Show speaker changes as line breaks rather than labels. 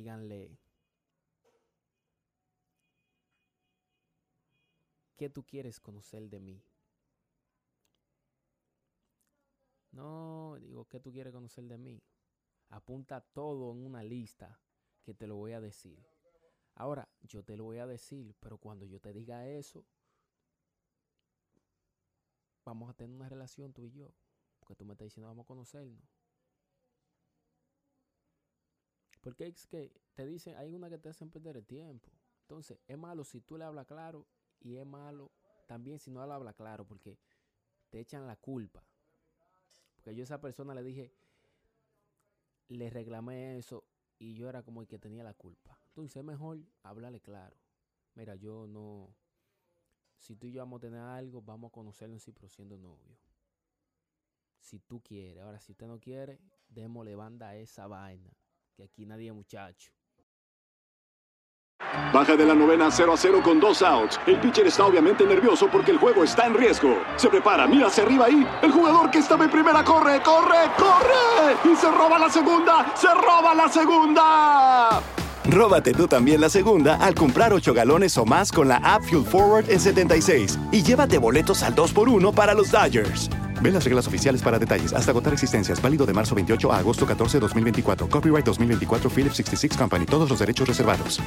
Díganle qué tú quieres conocer de mí. No, digo, ¿qué tú quieres conocer de mí? Apunta todo en una lista que te lo voy a decir. Ahora, yo te lo voy a decir, pero cuando yo te diga eso, vamos a tener una relación tú y yo. Porque tú me estás diciendo, vamos a conocernos. Porque es que te dicen, hay una que te hacen perder el tiempo. Entonces, es malo si tú le hablas claro y es malo también si no le hablas claro porque te echan la culpa. Porque yo a esa persona le dije, le reclamé eso y yo era como el que tenía la culpa. Entonces es mejor hablarle claro. Mira, yo no, si tú y yo vamos a tener algo, vamos a conocernos y siendo novio. Si tú quieres. Ahora, si usted no quiere, démosle banda a esa vaina que aquí nadie muchacho.
Baja de la novena 0 a 0 con dos outs. El pitcher está obviamente nervioso porque el juego está en riesgo. Se prepara, mira hacia arriba ahí. El jugador que estaba en primera corre, corre, corre. Y se roba la segunda, se roba la segunda.
Róbate tú también la segunda al comprar 8 galones o más con la app Fuel Forward en 76 y llévate boletos al 2x1 para los Dodgers. Ve las reglas oficiales para detalles. Hasta agotar existencias. Válido de marzo 28 a agosto 14, 2024. Copyright 2024 Philips 66 Company. Todos los derechos reservados.